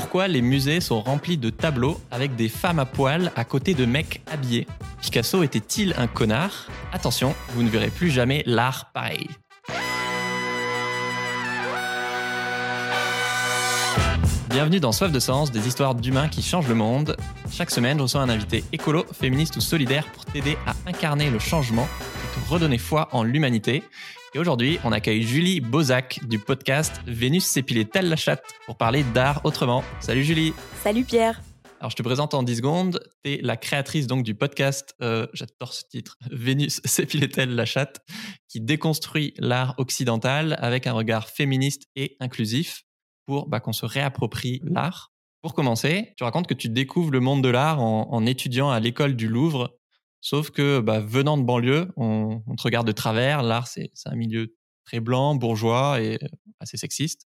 Pourquoi les musées sont remplis de tableaux avec des femmes à poil à côté de mecs habillés? Picasso était-il un connard? Attention, vous ne verrez plus jamais l'art pareil. Bienvenue dans Soif de Sens, des histoires d'humains qui changent le monde. Chaque semaine, je reçois un invité écolo, féministe ou solidaire pour t'aider à incarner le changement et te redonner foi en l'humanité. Et aujourd'hui, on accueille Julie Bozac du podcast Vénus s'épilait telle la chatte pour parler d'art autrement. Salut Julie. Salut Pierre. Alors je te présente en 10 secondes. Tu es la créatrice donc du podcast, euh, j'adore ce titre, Vénus s'épilait telle la chatte, qui déconstruit l'art occidental avec un regard féministe et inclusif pour bah, qu'on se réapproprie l'art. Pour commencer, tu racontes que tu découvres le monde de l'art en, étudiant à l'école du Louvre, sauf que bah, venant de banlieue, on, te regarde de travers. L'art, c'est un milieu très blanc, bourgeois et assez sexiste.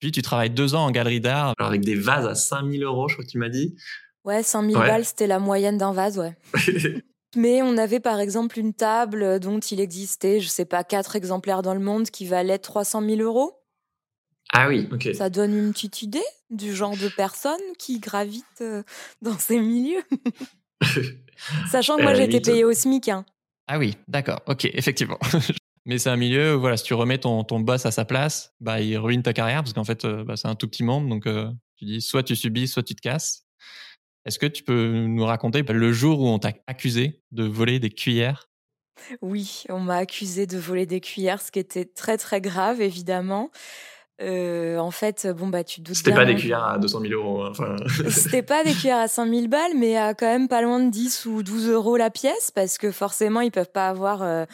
Puis tu travailles deux ans en galerie d'art avec des vases à 5000 euros, je crois que tu m'as dit. Ouais, 5000 balles, c'était la moyenne d'un vase, ouais. Mais on avait par exemple une table dont il existait, je sais pas, quatre exemplaires dans le monde qui valaient 300 000 euros. Ah oui, ok. Ça donne une petite idée du genre de personnes qui gravitent euh, dans ces milieux. Sachant que moi, j'ai été payée au SMIC. Hein. Ah oui, d'accord, ok, effectivement. Mais c'est un milieu où voilà, si tu remets ton, ton boss à sa place, bah, il ruine ta carrière parce qu'en fait, euh, bah, c'est un tout petit monde. Donc, euh, tu dis soit tu subis, soit tu te casses. Est-ce que tu peux nous raconter bah, le jour où on t'a accusé de voler des cuillères? Oui, on m'a accusé de voler des cuillères, ce qui était très très grave, évidemment. Euh, en fait, bon, bah, tu doutes. C'était pas des cuillères à 200 000 euros. Hein, enfin... C'était pas des cuillères à 5 000 balles, mais à quand même pas loin de 10 ou 12 euros la pièce, parce que forcément, ils peuvent pas avoir euh,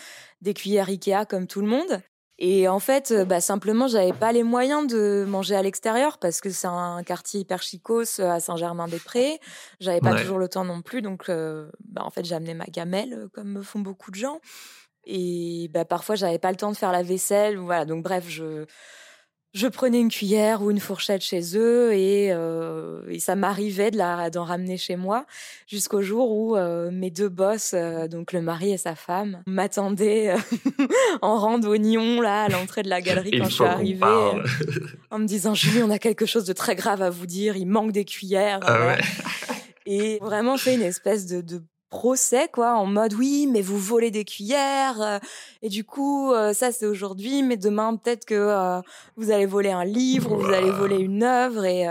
des cuillères Ikea comme tout le monde. Et en fait, euh, bah, simplement, j'avais pas les moyens de manger à l'extérieur parce que c'est un quartier hyper chicos à Saint-Germain-des-Prés. J'avais pas toujours le temps non plus, donc bah, en fait, j'amenais ma gamelle comme me font beaucoup de gens. Et bah, parfois, j'avais pas le temps de faire la vaisselle. Voilà, donc bref, je je prenais une cuillère ou une fourchette chez eux et, euh, et ça m'arrivait de la d'en ramener chez moi jusqu'au jour où euh, mes deux boss, euh, donc le mari et sa femme, m'attendaient en randonnion là à l'entrée de la galerie quand je suis arrivée, en me disant Julie, on a quelque chose de très grave à vous dire, il manque des cuillères. Ah et vraiment fait une espèce de, de procès quoi en mode oui mais vous volez des cuillères euh, et du coup euh, ça c'est aujourd'hui mais demain peut-être que euh, vous allez voler un livre ou vous allez voler une œuvre et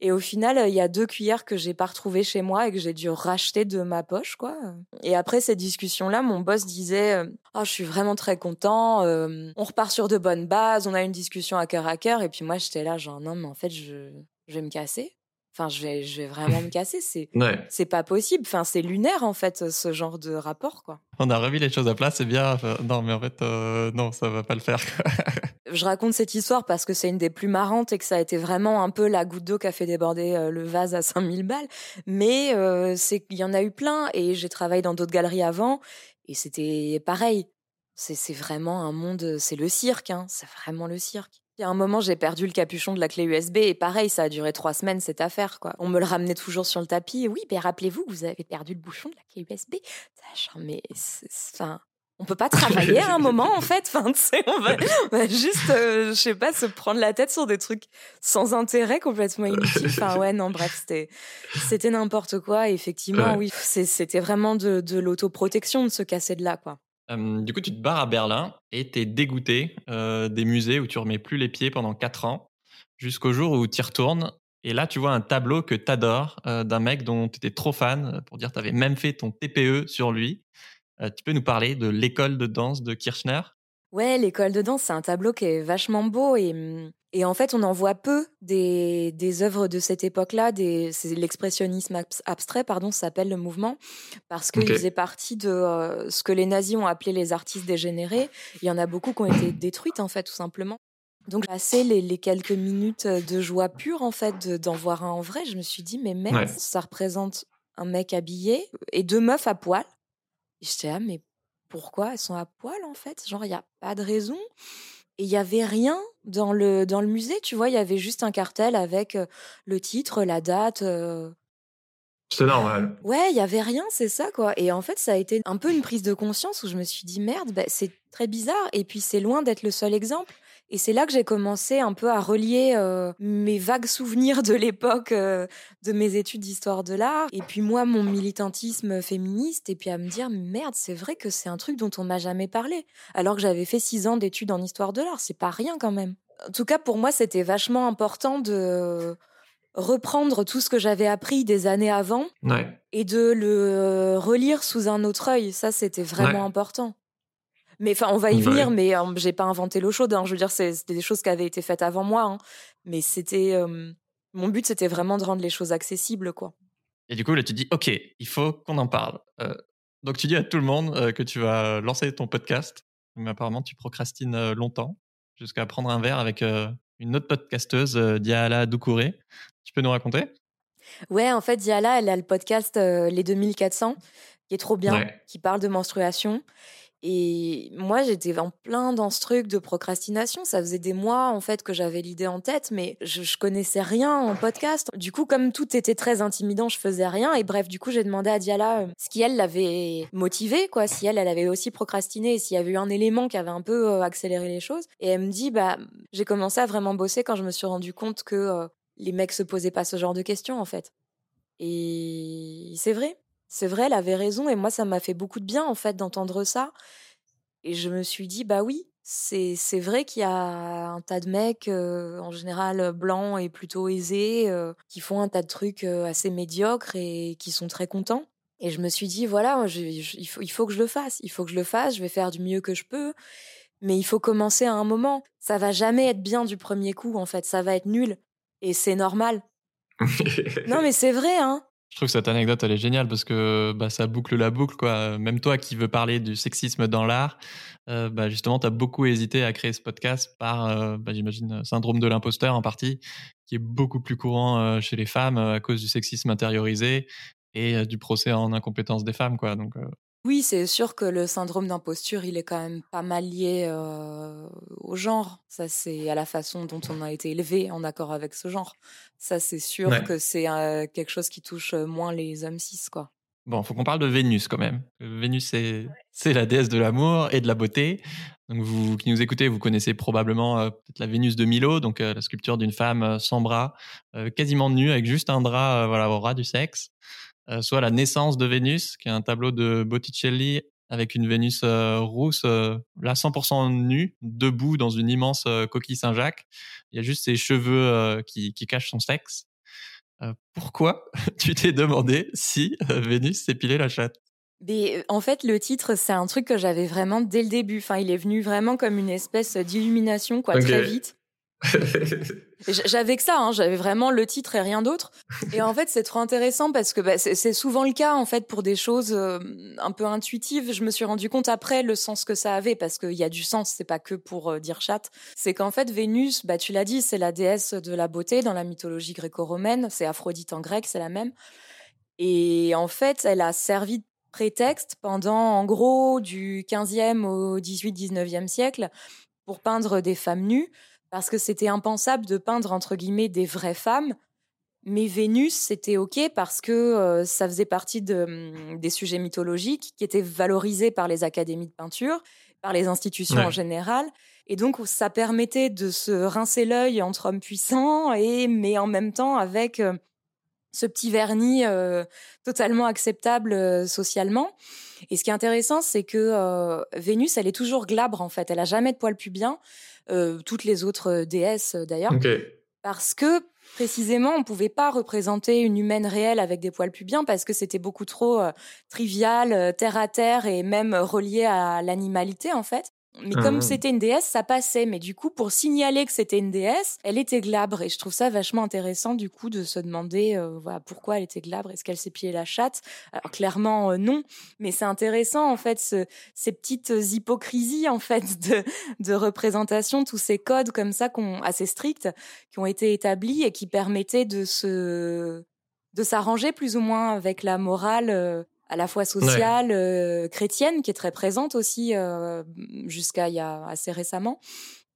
et au final il y a deux cuillères que j'ai pas retrouvées chez moi et que j'ai dû racheter de ma poche quoi. Et après ces discussions là mon boss disait oh, je suis vraiment très content on repart sur de bonnes bases on a une discussion à cœur à cœur et puis moi j'étais là genre non mais en fait je je vais me casser Enfin, je vais, je vais vraiment me casser. C'est, c'est pas possible. Enfin, c'est lunaire en fait, ce genre de rapport, quoi. On a remis les choses à plat, c'est bien. non, mais en fait, euh, non, ça va pas le faire. je raconte cette histoire parce que c'est une des plus marrantes et que ça a été vraiment un peu la goutte d'eau qui a fait déborder euh, le vase à 5000 balles. Mais euh, c'est, il y en a eu plein et j'ai travaillé dans d'autres galeries avant et c'était pareil. C'est, c'est vraiment un monde, c'est le cirque, hein. C'est vraiment le cirque. Il y a un moment, j'ai perdu le capuchon de la clé USB et pareil, ça a duré trois semaines cette affaire. Quoi. On me le ramenait toujours sur le tapis. oui, mais rappelez-vous vous avez perdu le bouchon de la clé USB. Mais enfin, on peut pas travailler à un moment en fait. Enfin, on va, on va juste, euh, je sais pas, se prendre la tête sur des trucs sans intérêt, complètement inutiles. Enfin, ouais, non, bref, c'était, c'était n'importe quoi. Et effectivement, oui, c'était vraiment de, de l'autoprotection de se casser de là, quoi du coup, tu te barres à Berlin et tu es dégoûté des musées où tu remets plus les pieds pendant 4 ans, jusqu'au jour où tu y retournes. Et là, tu vois un tableau que tu adores d'un mec dont tu étais trop fan, pour dire tu avais même fait ton TPE sur lui. tu peux nous parler de l'école de danse de Kirchner? Ouais, l'école de danse, c'est un tableau qui est vachement beau et, mmh, et en fait, on en voit peu des, des œuvres de cette époque-là. C'est l'expressionnisme abstrait, pardon, s'appelle le mouvement, parce qu'il faisait partie de euh, ce que les nazis ont appelé les artistes dégénérés. Il y en a beaucoup qui ont été détruites, en fait, tout simplement. Donc, passé les, les quelques minutes de joie pure, en fait, d'en voir un en vrai, je me suis dit, mais merde, ça représente un mec habillé et deux meufs à poil. J'étais là, mais pourquoi elles sont à poil en fait? Genre, il n'y a pas de raison. Et il n'y avait rien dans le, dans le musée, tu vois, il y avait juste un cartel avec le titre, la date. Euh. C'est normal. Ouais, il y avait rien, c'est ça quoi. Et en fait, ça a été un peu une prise de conscience où je me suis dit merde, bah, c'est très bizarre. Et puis c'est loin d'être le seul exemple. Et c'est là que j'ai commencé un peu à relier euh, mes vagues souvenirs de l'époque euh, de mes études d'histoire de l'art, et puis moi, mon militantisme féministe, et puis à me dire, merde, c'est vrai que c'est un truc dont on m'a jamais parlé, alors que j'avais fait six ans d'études en histoire de l'art, c'est pas rien quand même. En tout cas, pour moi, c'était vachement important de reprendre tout ce que j'avais appris des années avant et de le relire sous un autre œil. Ça, c'était vraiment important. Mais enfin, on va y venir, mais euh, j'ai pas inventé l'eau chaude. Hein. Je veux dire, c'était des choses qui avaient été faites avant moi. Hein. Mais c'était. Euh, mon but, c'était vraiment de rendre les choses accessibles, quoi. Et du coup, là, tu dis, OK, il faut qu'on en parle. Euh, donc, tu dis à tout le monde que tu vas lancer ton podcast. Mais apparemment, tu procrastines longtemps, jusqu'à prendre un verre avec une autre podcasteuse, Diala Doucouré. Tu peux nous raconter? Ouais, en fait, Diala, elle a le podcast Les 2400, qui est trop bien, qui parle de menstruation. Et moi, j'étais en plein dans ce truc de procrastination. Ça faisait des mois, en fait, que j'avais l'idée en tête, mais je, connaissais rien en podcast. Du coup, comme tout était très intimidant, je faisais rien. Et bref, du coup, j'ai demandé à Diala euh, ce qui, elle, l'avait motivée, quoi. Si elle, elle avait aussi procrastiné, s'il y avait eu un élément qui avait un peu euh, accéléré les choses. Et elle me dit, bah, j'ai commencé à vraiment bosser quand je me suis rendu compte que euh, les mecs se posaient pas ce genre de questions, en fait. Et c'est vrai. C'est vrai, elle avait raison et moi ça m'a fait beaucoup de bien en fait d'entendre ça. Et je me suis dit bah oui, c'est c'est vrai qu'il y a un tas de mecs euh, en général blancs et plutôt aisés euh, qui font un tas de trucs euh, assez médiocres et qui sont très contents. Et je me suis dit voilà, il faut il faut que je le fasse, il faut que je le fasse, je vais faire du mieux que je peux. Mais il faut commencer à un moment. Ça va jamais être bien du premier coup en fait, ça va être nul et c'est normal. non mais c'est vrai hein. Je trouve que cette anecdote, elle est géniale parce que bah, ça boucle la boucle. Quoi. Même toi qui veux parler du sexisme dans l'art, euh, bah, justement, tu as beaucoup hésité à créer ce podcast par, euh, bah, j'imagine, syndrome de l'imposteur en partie, qui est beaucoup plus courant euh, chez les femmes à cause du sexisme intériorisé et du procès en incompétence des femmes. Quoi. Donc, oui, c'est sûr que le syndrome d'imposture, il est quand même pas mal lié euh, au genre. Ça, c'est à la façon dont on a été élevé en accord avec ce genre. Ça, c'est sûr que c'est euh, quelque chose qui touche moins les hommes cis, quoi. Bon, faut qu'on parle de Vénus quand même. Vénus, c'est la déesse de l'amour et de la beauté. Donc, vous qui nous écoutez, vous connaissez probablement peut-être la Vénus de Milo, donc la sculpture d'une femme sans bras, quasiment nue, avec juste un drap, voilà, au ras du sexe. Euh, soit La naissance de Vénus, qui est un tableau de Botticelli avec une Vénus euh, rousse, euh, là 100% nue, debout dans une immense coquille Saint-Jacques. Il y a juste ses cheveux qui, qui, cachent son sexe. pourquoi tu t'es demandé si Vénus s'épilait la chatte? Mais en fait, le titre, c'est un truc que j'avais vraiment dès le début. Enfin, il est venu vraiment comme une espèce d'illumination, quoi, très vite. j'avais que ça, hein, j'avais vraiment le titre et rien d'autre. Et en fait, c'est trop intéressant parce que bah, c'est souvent le cas en fait pour des choses euh, un peu intuitives. Je me suis rendu compte après le sens que ça avait parce qu'il y a du sens. C'est pas que pour euh, dire chatte. C'est qu'en fait, Vénus, bah tu l'as dit, c'est la déesse de la beauté dans la mythologie gréco-romaine. C'est Aphrodite en grec, c'est la même. Et en fait, elle a servi de prétexte pendant en gros du 15e au 18-19e siècle pour peindre des femmes nues parce que c'était impensable de peindre entre guillemets des vraies femmes. Mais Vénus, c'était OK parce que euh, ça faisait partie de, hum, des sujets mythologiques qui étaient valorisés par les académies de peinture, par les institutions en général. Et donc, ça permettait de se rincer l'œil entre hommes puissants, et, mais en même temps avec euh, ce petit vernis euh, totalement acceptable socialement. Et ce qui est intéressant, c'est que Vénus, elle est toujours glabre en fait. Elle a jamais de poils pubiens. Euh, toutes les autres euh, déesses euh, d'ailleurs. Parce que précisément, on ne pouvait pas représenter une humaine réelle avec des poils pubiens parce que c'était beaucoup trop trivial, terre à terre et même relié à l'animalité en fait. Mais comme ah. c'était une déesse, ça passait. Mais du coup, pour signaler que c'était une déesse, elle était glabre. Et je trouve ça vachement intéressant, du coup, de se demander euh, voilà, pourquoi elle était glabre. Est-ce qu'elle s'est pillée la chatte? Alors, clairement, euh, non. Mais c'est intéressant, en fait, ce, ces petites hypocrisies, en fait, de, de représentation, tous ces codes comme ça, assez stricts, qui ont été établis et qui permettaient de se de s'arranger plus ou moins avec la morale euh, à la fois sociale, euh, chrétienne, qui est très présente aussi euh, jusqu'à il y a assez récemment.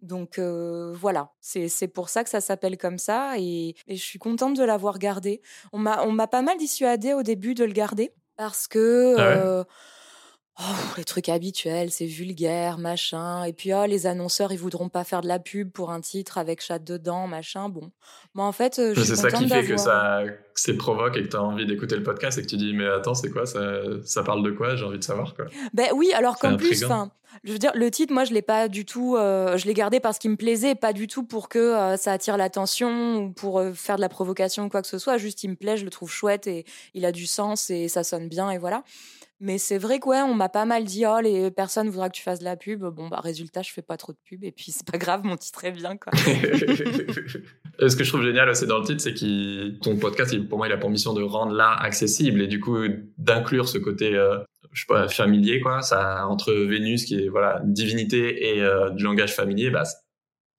Donc euh, voilà, c'est pour ça que ça s'appelle comme ça et, je suis contente de l'avoir gardé. On m'a pas mal dissuadé au début de le garder parce que ah Oh, les trucs habituels, c'est vulgaire, machin. Et puis, oh, les annonceurs, ils voudront pas faire de la pub pour un titre avec chat dedans, machin. Bon. Moi, en fait, je C'est ça qui fait que ça c'est provoque et que tu as envie d'écouter le podcast et que tu dis, mais attends, c'est quoi? Ça, ça parle de quoi? J'ai envie de savoir, quoi. Ben oui, alors qu'en plus, enfin je veux dire, le titre, moi, je l'ai pas du tout. Euh, je l'ai gardé parce qu'il me plaisait, pas du tout pour que euh, ça attire l'attention ou pour euh, faire de la provocation ou quoi que ce soit. Juste, il me plaît, je le trouve chouette et il a du sens et ça sonne bien et voilà. Mais c'est vrai que on m'a pas mal dit, oh, les personnes voudraient que tu fasses de la pub. Bon, bah, résultat, je fais pas trop de pub et puis c'est pas grave, mon titre est bien, quoi. Ce que je trouve génial aussi dans le titre, c'est que ton podcast, pour moi, il a pour mission de rendre l'art accessible et du coup, d'inclure ce côté je sais pas, familier, quoi. Ça, entre Vénus, qui est, voilà, divinité et euh, du langage familier, bah,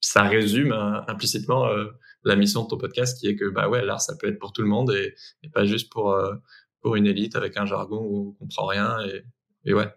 ça résume hein, implicitement euh, la mission de ton podcast, qui est que, bah ouais, l'art, ça peut être pour tout le monde et, pas juste pour, euh, pour une élite avec un jargon où on comprend rien et, et ouais.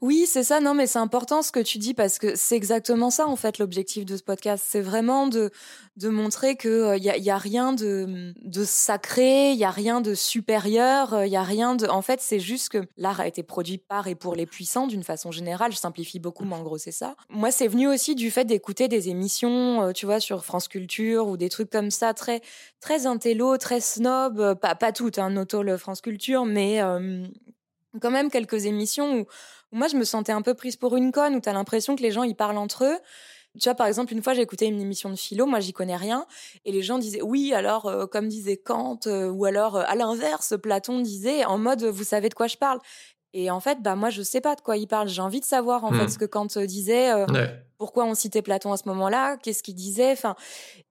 Oui, c'est ça. Non, mais c'est important ce que tu dis parce que c'est exactement ça en fait l'objectif de ce podcast. C'est vraiment de de montrer que il y, a, y, a, rien de de sacré, il y a rien de supérieur, il y a rien de. En fait, c'est juste que l'art a été produit par et pour les puissants d'une façon générale. Je simplifie beaucoup, mais en gros c'est ça. Moi, c'est venu aussi du fait d'écouter des émissions, tu vois, sur France Culture ou des trucs comme ça, très très intello, très snob. Pas pas toutes, hein, noto le France Culture, mais quand même quelques émissions où moi, je me sentais un peu prise pour une conne, où tu as l'impression que les gens, ils parlent entre eux. Tu vois, par exemple, une fois, j'ai écouté une émission de philo, moi, j'y connais rien, et les gens disaient, oui, alors, euh, comme disait Kant, euh, ou alors, euh, à l'inverse, Platon disait, en mode, vous savez de quoi je parle. Et en fait, bah, moi, je sais pas de quoi il parle. J'ai envie de savoir, en fait, hmm. ce que Kant disait, pourquoi on citait Platon à ce moment-là, qu'est-ce qu'il disait, enfin.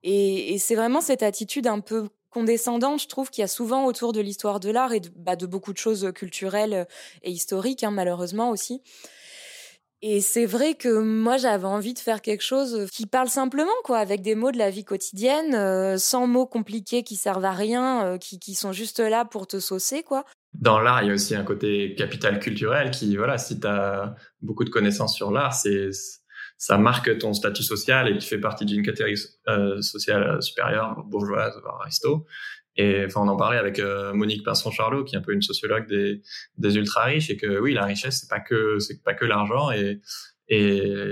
Et, et c'est vraiment cette attitude un peu condescendante, je trouve qu'il y a souvent autour de l'histoire de l'art et de, bah, de, beaucoup de choses culturelles et historiques, hein, malheureusement aussi. Et c'est vrai que moi j'avais envie de faire quelque chose qui parle simplement, quoi, avec des mots de la vie quotidienne, euh, sans mots compliqués qui servent à rien, euh, qui, qui, sont juste là pour te saucer, quoi. Dans l'art, il y a aussi un côté capital culturel qui, voilà, si tu as beaucoup de connaissances sur l'art, c'est ça marque ton statut social et tu fais partie d'une catégorie euh, sociale supérieure, bourgeoise, voire aristo. Et enfin, on en parlait avec euh, Monique Pinson-Charlot, qui est un peu une sociologue des, des ultra riches, et que oui, la richesse, c'est pas que c'est pas que l'argent et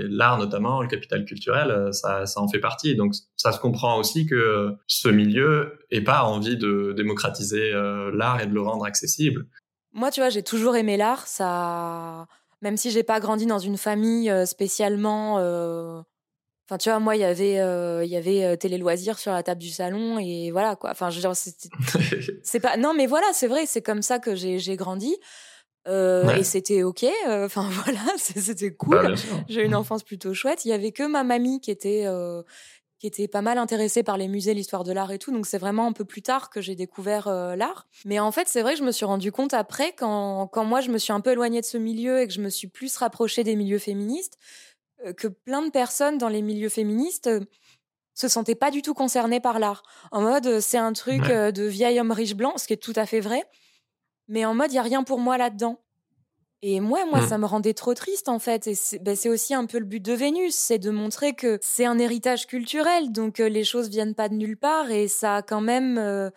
l'art notamment, le capital culturel, euh, ça, ça en fait partie. Donc ça se comprend aussi que ce milieu ait pas envie de démocratiser l'art et de le rendre accessible. Moi, tu vois, j'ai toujours aimé l'art. Ça, même si j'ai pas grandi dans une famille euh, spécialement. Euh, enfin, tu vois, moi, il y avait, euh, il y avait télé loisirs sur la table du salon et voilà quoi. Enfin, je veux dire, c'est pas. Non, mais voilà, c'est vrai, c'est comme ça que j'ai grandi. Et c'était ok. Enfin voilà, c'était cool. Bah, j'ai une enfance plutôt chouette. Il y avait que ma mamie qui était qui était pas mal intéressée par les musées, l'histoire de l'art et tout. Donc c'est vraiment un peu plus tard que j'ai découvert euh, l'art. Mais en fait, c'est vrai que je me suis rendu compte après, quand, quand moi je me suis un peu éloignée de ce milieu et que je me suis plus rapprochée des milieux féministes, euh, que plein de personnes dans les milieux féministes euh, se sentaient pas du tout concernées par l'art. En mode, c'est un truc de vieil homme riche blanc, ce qui est tout à fait vrai. Mais en mode, il y a rien pour moi là-dedans. Et moi, moi, mmh. ça me rendait trop triste en fait. Et ben, c'est aussi un peu le but de Vénus, c'est de montrer que c'est un héritage culturel, donc les choses viennent pas de nulle part et ça a quand même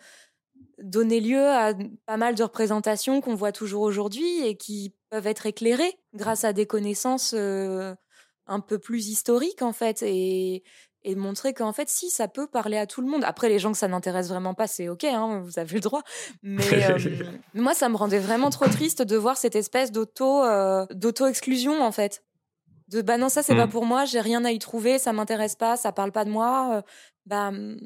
donné lieu à pas mal de représentations qu'on voit toujours aujourd'hui et qui peuvent être éclairées grâce à des connaissances un peu plus historiques en fait. Et, et montrer qu'en fait, si, ça peut parler à tout le monde. Après, les gens que ça n'intéresse vraiment pas, c'est OK, hein, vous avez le droit. Mais euh, moi, ça me rendait vraiment trop triste de voir cette espèce d'auto, euh, d'auto-exclusion, en fait. De bah non, ça, c'est pas mmh. pour moi, j'ai rien à y trouver, ça m'intéresse pas, ça parle pas de moi. Euh, bah, mmh,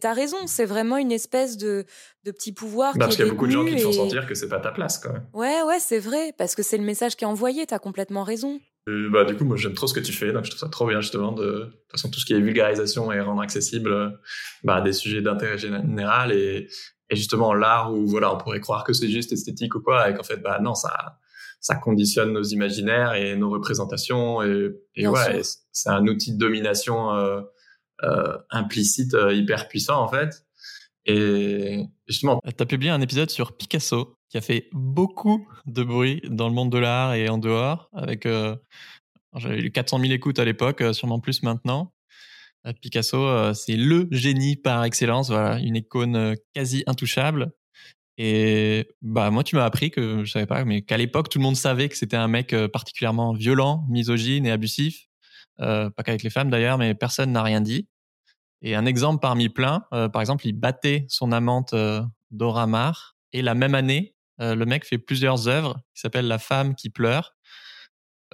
t'as raison, c'est vraiment une espèce de, de petit pouvoir. Bah, parce qu'il y a beaucoup de gens qui te font sentir que c'est pas ta place, quand même. Ouais, ouais, c'est vrai, parce que c'est le message qui est envoyé, t'as complètement raison bah, du coup, moi, j'aime trop ce que tu fais, donc je trouve ça trop bien, justement, de, de toute façon, tout ce qui est vulgarisation et rendre accessible bah, des sujets d'intérêt général et, et justement l'art où, voilà, on pourrait croire que c'est juste esthétique ou quoi, et qu'en fait, bah, non, ça, ça conditionne nos imaginaires et nos représentations, et, et ouais, c'est un outil de domination euh, euh, implicite euh, hyper puissant, en fait. Et justement. Tu as publié un épisode sur Picasso qui a fait beaucoup de bruit dans le monde de l'art et en dehors. Avec, euh, j'avais eu 400 000 écoutes à l'époque, euh, sûrement plus maintenant. Euh, Picasso, c'est le génie par excellence, voilà, une icône quasi intouchable. Et bah moi, tu m'as appris que je savais pas, mais qu'à l'époque, tout le monde savait que c'était un mec particulièrement violent, misogyne et abusif. Pas qu'avec les femmes d'ailleurs, mais personne n'a rien dit. Et un exemple parmi plein, par exemple, il battait son amante euh, Dora Maar. Et la même année, euh, le mec fait plusieurs œuvres qui s'appellent La femme qui pleure.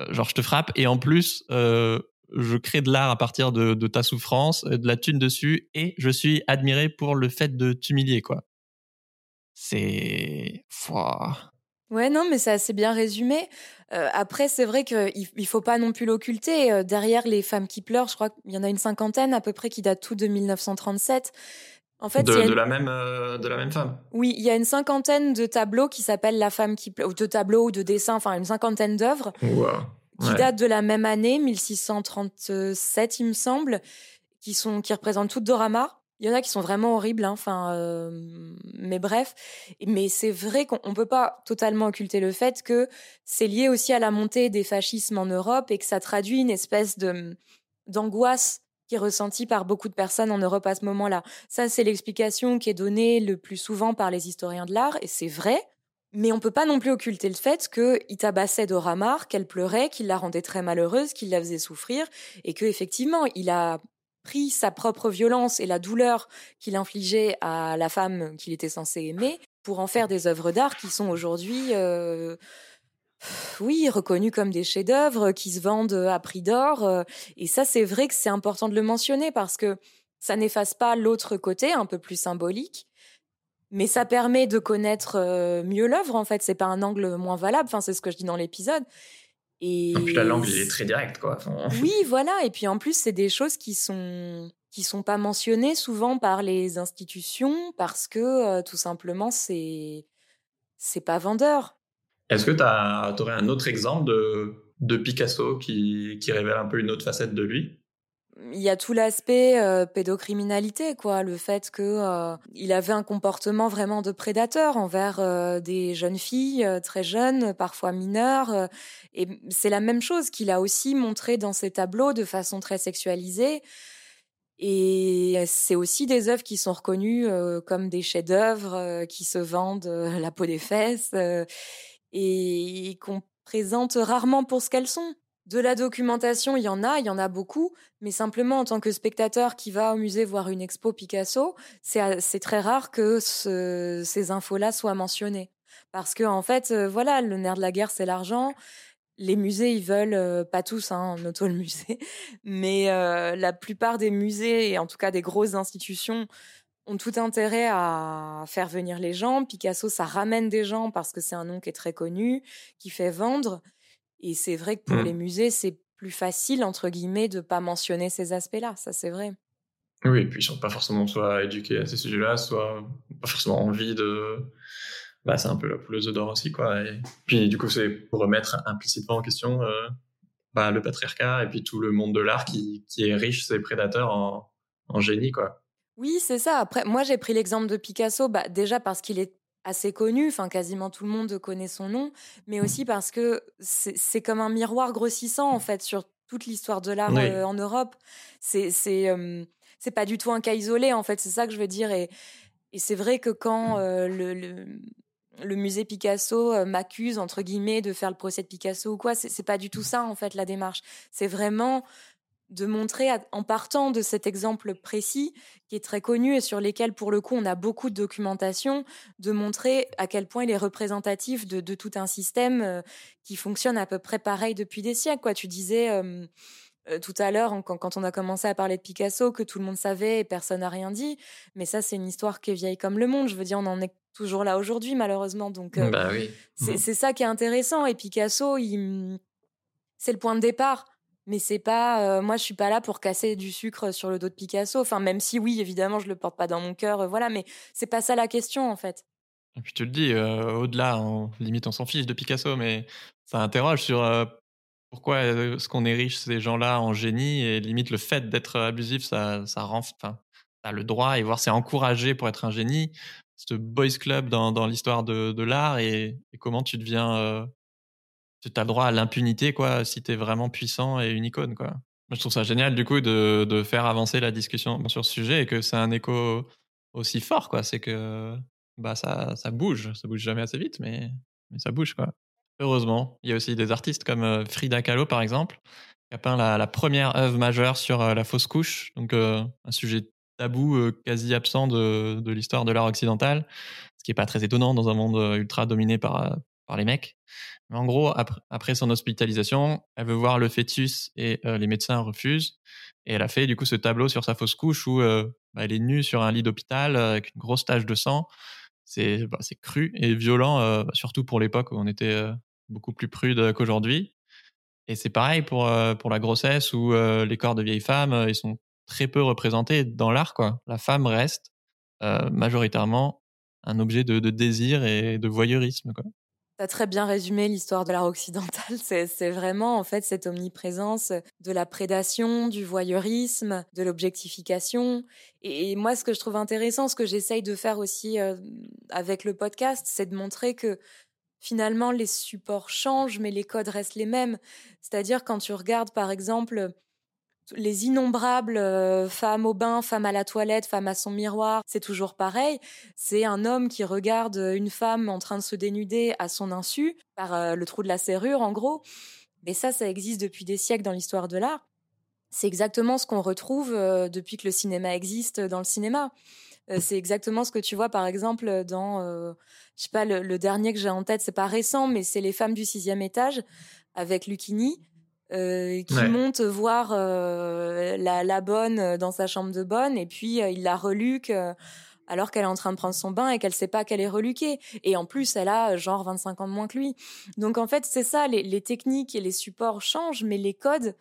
Euh, genre, je te frappe. Et en plus, euh, je crée de l'art à partir de, ta souffrance, de la thune dessus, et je suis admiré pour le fait de t'humilier, quoi. C'est. Ouais, non, mais c'est assez bien résumé. Après, c'est vrai qu'il il faut pas non plus l'occulter. Derrière les femmes qui pleurent, je crois qu'il y en a une cinquantaine à peu près qui datent tout de 1937. En fait, de, une... la même euh, de la même femme. Oui, il y a une cinquantaine de tableaux qui s'appellent La femme qui pleure, ou de tableaux ou de dessins, enfin une cinquantaine d'œuvres wow. qui Ouais. datent de la même année, 1637, il me semble, qui sont qui représentent toutes Dora Maar. Il y en a qui sont vraiment horribles, hein, enfin, euh, mais bref. Mais c'est vrai qu'on on peut pas totalement occulter le fait que c'est lié aussi à la montée des fascismes en Europe et que ça traduit une espèce de d'angoisse qui ressentie par beaucoup de personnes en Europe à ce moment-là. Ça, c'est l'explication qui est donnée le plus souvent par les historiens de l'art, et c'est vrai. Mais on peut pas non plus occulter le fait qu'il tabassait Dora Maar, qu'elle pleurait, qu'il la rendait très malheureuse, qu'il la faisait souffrir, et que effectivement, il a pris sa propre violence et la douleur qu'il infligeait à la femme qu'il était censé aimer pour en faire des œuvres d'art qui sont aujourd'hui, euh, oui, reconnues comme des chefs-d'œuvre, qui se vendent à prix d'or. euh, Et ça, c'est vrai que c'est important de le mentionner parce que ça n'efface pas l'autre côté, un peu plus symbolique. Mais ça permet de connaître euh, mieux l'œuvre, en fait. C'est pas un angle moins valable. Enfin, c'est ce que je dis dans l'épisode. Et puis là, l'angle, il est très direct, quoi. Enfin, oui, voilà. Et puis en plus, c'est des choses qui sont qui sont pas mentionnées souvent par les institutions parce que euh, tout simplement c'est c'est pas vendeur. Est-ce que tu aurais un autre exemple de, de Picasso qui, qui révèle un peu une autre facette de lui? Il y a tout l'aspect euh, pédocriminalité, quoi, le fait que euh, il avait un comportement vraiment de prédateur envers euh, des jeunes filles très jeunes, parfois mineures, et c'est la même chose qu'il a aussi montré dans ses tableaux de façon très sexualisée. Et c'est aussi des œuvres qui sont reconnues comme des chefs-d'œuvre, qui se vendent la peau des fesses et qu'on présente rarement pour ce qu'elles sont. De la documentation, il y en a, il y en a beaucoup, mais simplement en tant que spectateur qui va au musée voir une expo Picasso, c'est c'est très rare que ce- ces infos-là soient mentionnées. Parce que, en fait, euh, voilà, le nerf de la guerre, c'est l'argent. Les musées, ils veulent, euh, pas tous, hein, le musée, mais euh, la plupart des musées, et en tout cas des grosses institutions, ont tout intérêt à faire venir les gens. Picasso, ça ramène des gens parce que c'est un nom qui est très connu, qui fait vendre. Et c'est vrai que pour Mm. les musées, c'est plus facile, entre guillemets, de pas mentionner ces aspects-là. Ça, c'est vrai. Oui, et puis ils sont pas forcément soit éduqués à ces sujets-là, soit pas forcément envie de. Bah, c'est un peu la poule aux œufs d'or aussi, quoi. Et puis, du coup, c'est pour remettre implicitement en question euh, bah, le patriarcat et puis tout le monde de l'art qui, qui érige ses prédateurs en, en génie, quoi. Oui, c'est ça. Après, moi, j'ai pris l'exemple de Picasso, bah, déjà parce qu'il est assez connu, enfin quasiment tout le monde connaît son nom, mais aussi parce que c'est comme un miroir grossissant en fait sur toute l'histoire de l'art Oui. euh, en Europe. C'est c'est euh, c'est pas du tout un cas isolé en fait, c'est ça que je veux dire. Et, et c'est vrai que quand euh, le, le le musée Picasso m'accuse entre guillemets de faire le procès de Picasso ou quoi, c'est c'est pas du tout ça en fait la démarche. C'est vraiment de montrer en partant de cet exemple précis qui est très connu et sur lesquels pour le coup on a beaucoup de documentation, de montrer à quel point il est représentatif de, de tout un système euh, qui fonctionne à peu près pareil depuis des siècles. Quoi. Tu disais euh, euh, tout à l'heure, quand, quand on a commencé à parler de Picasso, que tout le monde savait et personne n'a rien dit, mais ça c'est une histoire qui est vieille comme le monde. Je veux dire, on en est toujours là aujourd'hui malheureusement. Donc euh, Bah oui. c'est c'est ça qui est intéressant. Et Picasso, il... c'est le point de départ. Mais c'est pas, euh, moi je suis pas là pour casser du sucre sur le dos de Picasso. Enfin, même si oui, évidemment, je le porte pas dans mon cœur, euh, voilà. Mais c'est pas ça la question en fait. Et puis tu le dis, euh, au-delà, on, limite on s'en fiche de Picasso, mais ça interroge sur pourquoi est-ce qu'on érige ces gens-là en génie et limite le fait d'être abusif, ça, ça rend, enfin, t'as le droit et voir c'est encouragé pour être un génie. Ce boys club dans, l'histoire de, l'art et, et comment tu deviens, tu as droit à l'impunité quoi si t'es vraiment puissant et une icône quoi. Moi, je trouve ça génial du coup de, de faire avancer la discussion sur ce sujet et que c'est un écho aussi fort quoi. C'est que bah ça, ça bouge. Ça bouge jamais assez vite, mais, mais ça bouge quoi. Heureusement. Il y a aussi des artistes comme Frida Kahlo par exemple, qui a peint la, première œuvre majeure sur la fausse couche, donc un sujet tabou quasi absent de, de l'histoire de l'art occidental, ce qui n'est pas très étonnant dans un monde ultra dominé par, par les mecs. Mais en gros, après, son hospitalisation, elle veut voir le fœtus et les médecins refusent. Et elle a fait du coup ce tableau sur sa fausse couche où bah, elle est nue sur un lit d'hôpital avec une grosse tache de sang. C'est bah, cru et violent, surtout pour l'époque où on était beaucoup plus prude qu'aujourd'hui. Et c'est pareil pour, la grossesse où les corps de vieilles femmes, ils sont très peu représentés dans l'art. La femme reste majoritairement un objet de, désir et de voyeurisme. Tu as très bien résumé l'histoire de l'art occidental. C'est vraiment en fait cette omniprésence de la prédation, du voyeurisme, de l'objectification. Et, moi, ce que je trouve intéressant, ce que j'essaye de faire aussi avec le podcast, c'est de montrer que finalement les supports changent, mais les codes restent les mêmes. C'est-à-dire quand tu regardes par exemple les innombrables euh, femmes au bain, femmes à la toilette, femmes à son miroir, c'est toujours pareil. C'est un homme qui regarde une femme en train de se dénuder à son insu, par euh, le trou de la serrure en gros. Mais ça, ça existe depuis des siècles dans l'histoire de l'art. C'est exactement ce qu'on retrouve euh, depuis que le cinéma existe dans le cinéma. c'est exactement ce que tu vois, par exemple, dans, je sais pas, le, dernier que j'ai en tête, c'est pas récent, mais c'est Les femmes du sixième étage avec Lucchini euh, qui monte voir euh, la, la, bonne dans sa chambre de bonne et puis euh, il la reluque alors qu'elle est en train de prendre son bain et qu'elle sait pas qu'elle est reluquée. Et en plus, elle a genre 25 ans de moins que lui. Donc en fait, c'est ça, les, les techniques et les supports changent, mais les codes,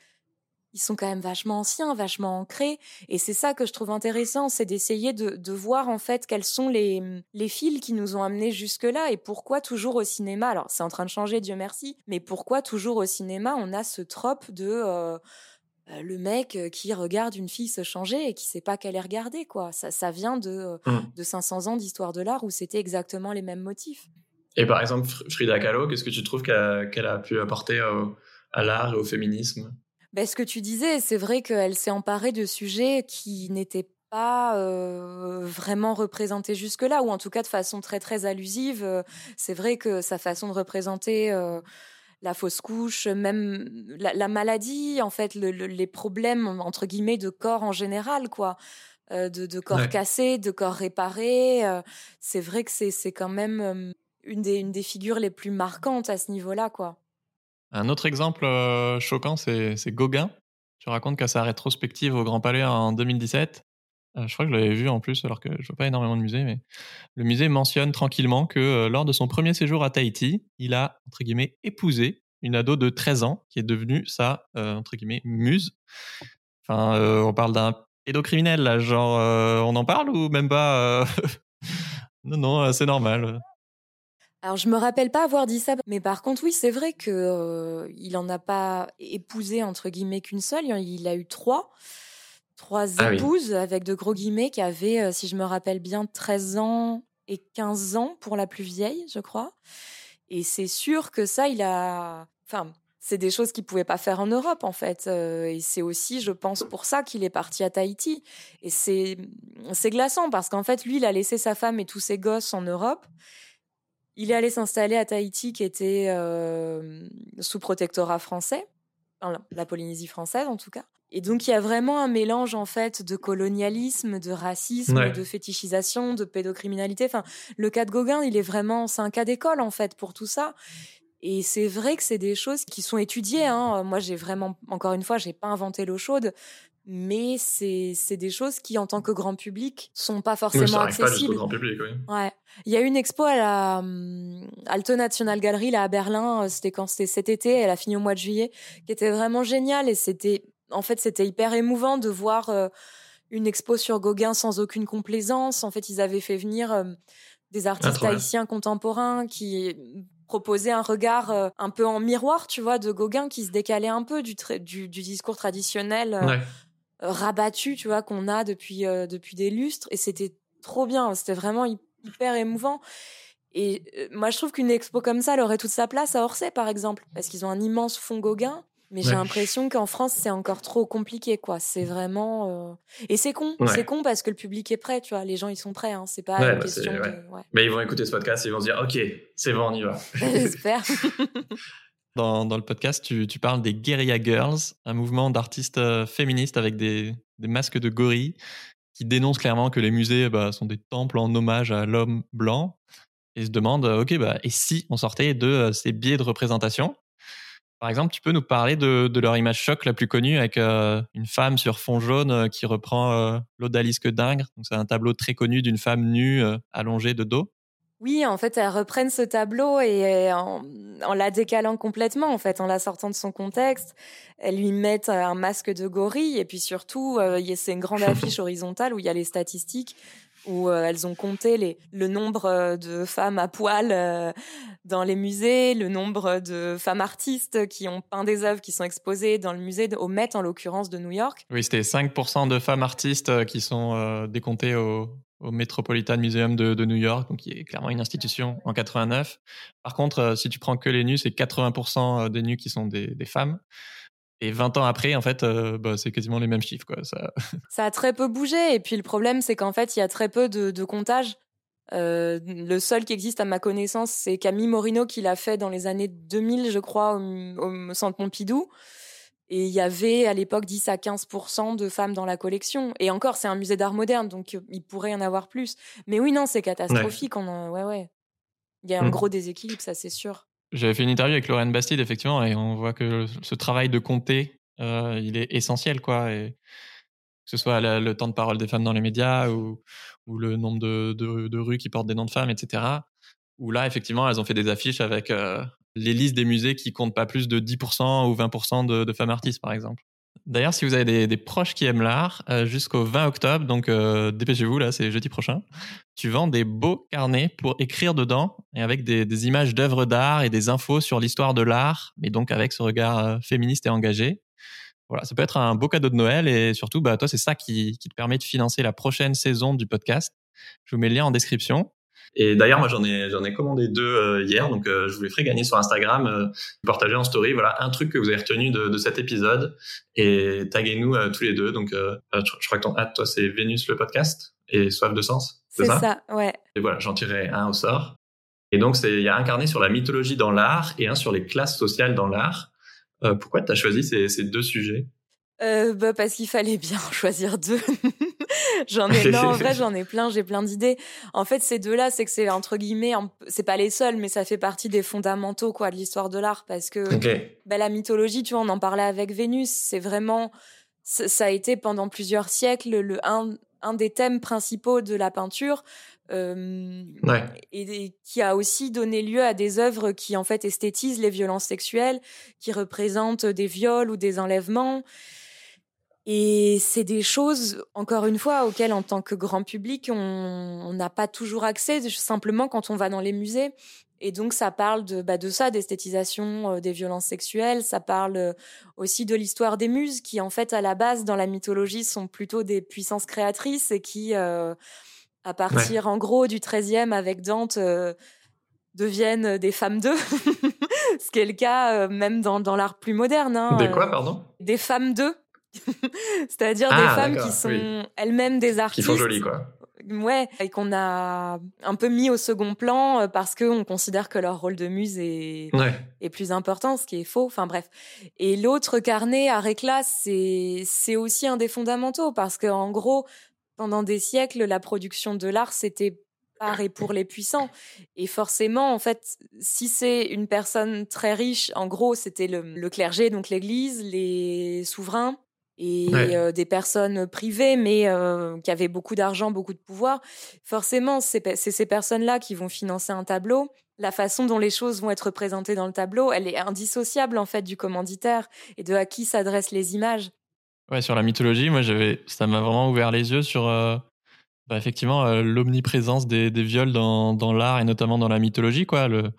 ils sont quand même vachement anciens, vachement ancrés. Et c'est ça que je trouve intéressant, c'est d'essayer de, de, voir en fait quels sont les, les fils qui nous ont amenés jusque-là et pourquoi toujours au cinéma. Alors c'est en train de changer, Dieu merci, mais pourquoi toujours au cinéma on a ce trope de euh, euh, le mec qui regarde une fille se changer et qui sait pas qu'elle est regardée quoi. Ça, ça vient de, mmh. de 500 ans d'histoire de l'art où c'était exactement les mêmes motifs. Et par exemple, Frida Kahlo, qu'est-ce que tu trouves qu'elle a, pu apporter à l'art et au féminisme? Ben, ce que tu disais, c'est vrai qu'elle s'est emparée de sujets qui n'étaient pas euh, vraiment représentés jusque-là, ou en tout cas de façon très très allusive. C'est vrai que sa façon de représenter euh, la fausse couche, même la, maladie, en fait, les problèmes entre guillemets de corps en général, quoi. De, de, corps cassés, de corps réparés. c'est vrai que c'est quand même une des, une des figures les plus marquantes à ce niveau-là, quoi. Un autre exemple euh, choquant, c'est Gauguin. Tu racontes qu'à sa rétrospective au Grand Palais en 2017, euh, je crois que je l'avais vu en plus, alors que je vois pas énormément de musées, mais le musée mentionne tranquillement que euh, lors de son premier séjour à Tahiti, il a, entre guillemets, épousé une ado de 13 ans qui est devenue sa, entre guillemets, muse. Enfin, on parle d'un pédocriminel, là, genre, on en parle ou même pas Non, non, c'est normal. Alors je me rappelle pas avoir dit ça, mais par contre oui c'est vrai que euh, il en a pas épousé entre guillemets qu'une seule, il a eu trois, trois ah épouses avec de gros guillemets qui avaient, euh, si je me rappelle bien, 13 ans et 15 ans pour la plus vieille, je crois. Et c'est sûr que ça il a, enfin c'est des choses qu'il pouvait pas faire en Europe en fait. Euh, et c'est aussi, je pense, pour ça qu'il est parti à Tahiti. Et c'est c'est glaçant parce qu'en fait lui il a laissé sa femme et tous ses gosses en Europe. Il est allé s'installer à Tahiti, qui était euh, sous protectorat français, la Polynésie française en tout cas. Et donc il y a vraiment un mélange en fait de colonialisme, de racisme, de fétichisation, de pédocriminalité. Enfin, le cas de Gauguin, il est vraiment, c'est un cas d'école en fait pour tout ça. Et c'est vrai que c'est des choses qui sont étudiées. Hein. Moi, j'ai vraiment, encore une fois, j'ai pas inventé l'eau chaude mais c'est des choses qui, en tant que grand public, sont pas forcément accessibles. grand public, oui. Ouais. Il y a une expo à la hum, Alto National Gallery là à Berlin. Euh, c'était quand c'était cet été. Elle a fini au mois de juillet, qui était vraiment géniale et c'était, en fait, c'était hyper émouvant de voir euh, une expo sur Gauguin sans aucune complaisance. En fait, ils avaient fait venir euh, des artistes haïtiens contemporains qui proposaient un regard un peu en miroir, tu vois, de Gauguin qui se décalait un peu du, du, du discours traditionnel. Ouais rabattu, tu vois, qu'on a depuis, euh, depuis des lustres. Et c'était trop bien. C'était vraiment hyper émouvant. Et euh, moi, je trouve qu'une expo comme ça, elle aurait toute sa place à Orsay, par exemple, parce qu'ils ont un immense fond Gauguin. Mais j'ai l'impression qu'en France, c'est encore trop compliqué, quoi. C'est vraiment. Et c'est con. C'est vraiment. Et c'est con, c'est con parce que le public est prêt, tu vois. Les gens, ils sont prêts. Hein. C'est pas une bah, question de. Mais ils vont écouter ce podcast et ils vont se dire, ok, c'est bon, on y va. J'espère. Dans, le podcast, tu, parles des Guerilla Girls, un mouvement d'artistes féministes avec des, masques de gorilles qui dénoncent clairement que les musées bah, sont des temples en hommage à l'homme blanc et se demandent, ok, bah, et si on sortait de ces biais de représentation? Par exemple, tu peux nous parler de, leur image choc la plus connue avec euh, une femme sur fond jaune euh, qui reprend euh, l'odalisque dingue. C'est un tableau très connu d'une femme nue allongée de dos. Oui, en fait, elles reprennent ce tableau et en, la décalant complètement, en fait, en la sortant de son contexte, elles lui mettent un masque de gorille et puis surtout, c'est une grande affiche horizontale où il y a les statistiques où euh, elles ont compté les, le nombre euh, de femmes à poil euh, dans les musées, le nombre de femmes artistes qui ont peint des œuvres qui sont exposées dans le musée au Met, en l'occurrence de New York. Oui, c'était 5% de femmes artistes qui sont décomptées au, au Metropolitan Museum de, New York, donc qui est clairement une institution en 89. Par contre, si tu prends que les nus, c'est 80% des nus qui sont des, femmes. Et 20 ans après, en fait, euh, bah, c'est quasiment les mêmes chiffres. Quoi. Ça... a très peu bougé. Et puis le problème, c'est qu'en fait, il y a très peu de, de comptage. Euh, le seul qui existe à ma connaissance, c'est Camille Morino qui l'a fait dans les années 2000, je crois, au, Centre Pompidou. Et il y avait à l'époque 10 à 15% de femmes dans la collection. Et encore, c'est un musée d'art moderne, donc euh, il pourrait y en avoir plus. Mais oui, non, c'est catastrophique. Ouais. On ouais, ouais. Il y a un mmh. gros déséquilibre, ça c'est sûr. J'avais fait une interview avec Lorraine Bastide, effectivement, et on voit que ce travail de compter, euh, il est essentiel, quoi. Et que ce soit le temps de parole des femmes dans les médias ou, ou le nombre de, de, de, rues qui portent des noms de femmes, etc. Où là, effectivement, elles ont fait des affiches avec euh, les listes des musées qui comptent pas plus de 10% ou 20% de, femmes artistes, par exemple. D'ailleurs, si vous avez des, proches qui aiment l'art, euh, jusqu'au 20 octobre, donc euh, dépêchez-vous, là, c'est jeudi prochain, tu vends des beaux carnets pour écrire dedans et avec des, images d'œuvres d'art et des infos sur l'histoire de l'art, mais donc avec ce regard euh, féministe et engagé. Voilà, ça peut être un beau cadeau de Noël et surtout, bah, toi, c'est ça qui, qui te permet de financer la prochaine saison du podcast. Je vous mets le lien en description. Et d'ailleurs, moi, j'en ai, j'en ai commandé deux euh, hier, donc euh, je vous les ferai gagner sur Instagram. Euh, partagez en story, voilà, un truc que vous avez retenu de, de cet épisode et taguez-nous tous les deux. Donc, je, crois que ton hâte, toi, c'est Vénus le podcast et Soif de sens. C'est ça, ça, ouais. Et voilà, j'en tirerai un au sort. Et donc, c'est, il y a un carnet sur la mythologie dans l'art et un sur les classes sociales dans l'art. pourquoi tu as choisi ces, ces deux sujets? Euh, bah parce qu'il fallait bien choisir deux. j'en ai non, en vrai j'en ai plein, j'ai plein d'idées. En fait, ces deux-là, c'est que c'est entre guillemets, c'est pas les seuls, mais ça fait partie des fondamentaux quoi de l'histoire de l'art parce que bah, la mythologie, tu vois, on en parlait avec Vénus, c'est vraiment ça a été pendant plusieurs siècles le un, un des thèmes principaux de la peinture. Euh, ouais. et, qui a aussi donné lieu à des œuvres qui en fait esthétisent les violences sexuelles, qui représentent des viols ou des enlèvements. Et c'est des choses, encore une fois, auxquelles en tant que grand public, on n'a pas toujours accès, simplement quand on va dans les musées. Et donc ça parle de, bah, de ça, d'esthétisation euh, des violences sexuelles, ça parle euh, aussi de l'histoire des muses, qui en fait à la base dans la mythologie sont plutôt des puissances créatrices et qui, euh, à partir en gros du 13e avec Dante, deviennent des femmes d'eux. Ce qui est le cas même dans, dans l'art plus moderne. Hein, des quoi, pardon? Des femmes d'eux. C'est-à-dire des ah, femmes qui sont elles-mêmes des artistes. Qui sont jolies, quoi. Ouais, et qu'on a un peu mis au second plan euh, parce qu'on considère que leur rôle de muse est, est plus important, ce qui est faux. Enfin bref. Et l'autre carnet, à c'est, c'est aussi un des fondamentaux parce qu'en gros, pendant des siècles, la production de l'art, c'était par et pour les puissants. Et forcément, en fait, si c'est une personne très riche, en gros, c'était le clergé, donc l'Église, les souverains, et euh, des personnes privées, mais euh, qui avaient beaucoup d'argent, beaucoup de pouvoir. Forcément, c'est ces personnes-là qui vont financer un tableau. La façon dont les choses vont être présentées dans le tableau, elle est indissociable en fait du commanditaire et de à qui s'adressent les images. Ouais, sur la mythologie, moi, j'avais, ça m'a vraiment ouvert les yeux sur euh, bah, effectivement l'omniprésence des, des, viols dans, dans l'art et notamment dans la mythologie, quoi. Le,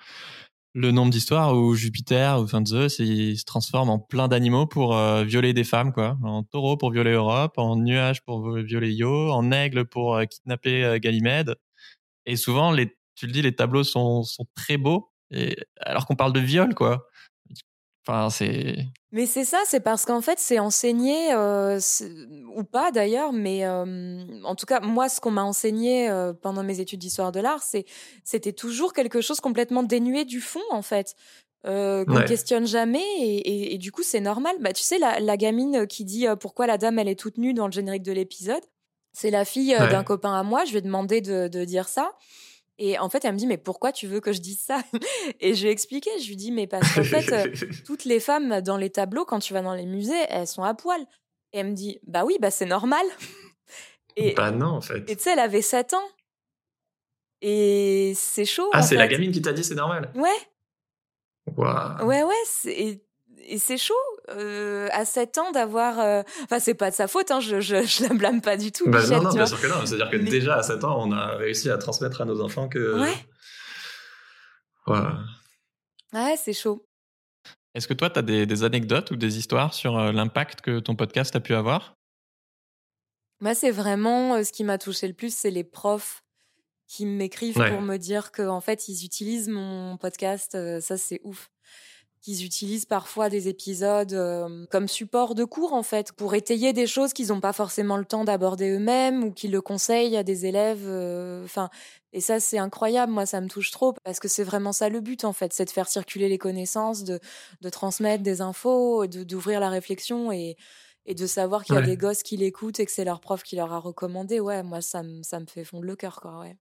le nombre d'histoires où Jupiter ou enfin Zeus il se transforme en plein d'animaux pour euh, violer des femmes quoi. En taureau pour violer Europe en nuage pour violer Io en aigle pour euh, kidnapper euh, Ganymède. Et souvent les tu le dis les tableaux sont, sont très beaux et alors qu'on parle de viol quoi Enfin, c'est. Mais c'est ça, c'est parce qu'en fait, c'est enseigné, euh, ou pas d'ailleurs, mais euh, en tout cas, moi, ce qu'on m'a enseigné euh, pendant mes études d'histoire de l'art, c'est c'était toujours quelque chose complètement dénué du fond, en fait. qu'on ne questionne jamais et, et, du coup c'est normal. Bah tu sais la, la gamine qui dit pourquoi la dame elle est toute nue dans le générique de l'épisode, c'est la fille d'un copain à moi. Je lui ai demandé de, de dire ça et en fait, elle me dit, mais pourquoi tu veux que je dise ça? Et je lui ai expliqué, je lui dis, mais parce qu'en fait, euh, toutes les femmes dans les tableaux, quand tu vas dans les musées, elles sont à poil. Et elle me dit, bah oui, bah c'est normal. Et, bah non, en fait. Et tu sais, elle avait 7 ans. Et c'est chaud. Ah, c'est la gamine qui t'a dit c'est normal Ouais. Wow. Ouais, ouais. Et c'est chaud euh, à 7 ans d'avoir. Euh, enfin, c'est pas de sa faute, hein, je, je, je, la blâme pas du tout. Bah, non, non, bien sûr que non. C'est-à-dire que déjà à 7 ans, on a réussi à transmettre à nos enfants que. Ouais. Ouais, ouais c'est chaud. Est-ce que toi, tu as des, des, anecdotes ou des histoires sur euh, l'impact que ton podcast a pu avoir? Moi, c'est vraiment ce qui m'a touché le plus, c'est les profs qui m'écrivent pour me dire qu'en en fait, ils utilisent mon podcast. ça, c'est ouf qu'ils utilisent parfois des épisodes euh, comme support de cours en fait pour étayer des choses qu'ils n'ont pas forcément le temps d'aborder eux-mêmes ou qu'ils le conseillent à des élèves euh, enfin et ça c'est incroyable. Moi ça me touche trop parce que c'est vraiment ça le but en fait c'est de faire circuler les connaissances de, de transmettre des infos d'ouvrir la réflexion et et de savoir qu'il y a des gosses qui l'écoutent et que c'est leur prof qui leur a recommandé. Ouais moi ça me ça me fait fondre le cœur quoi ouais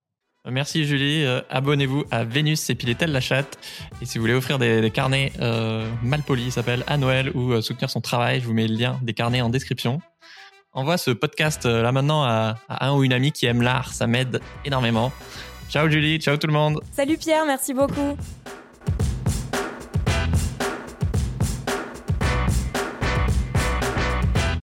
Merci Julie. Euh, abonnez-vous à Vénus et Piletel la chatte. Et si vous voulez offrir des, carnets euh, mal polis, s'appelle à Noël ou euh, soutenir son travail, je vous mets le lien des carnets en description. Envoie ce podcast là maintenant à un ou une amie qui aime l'art, ça m'aide énormément. Ciao Julie, ciao tout le monde. Salut Pierre, merci beaucoup.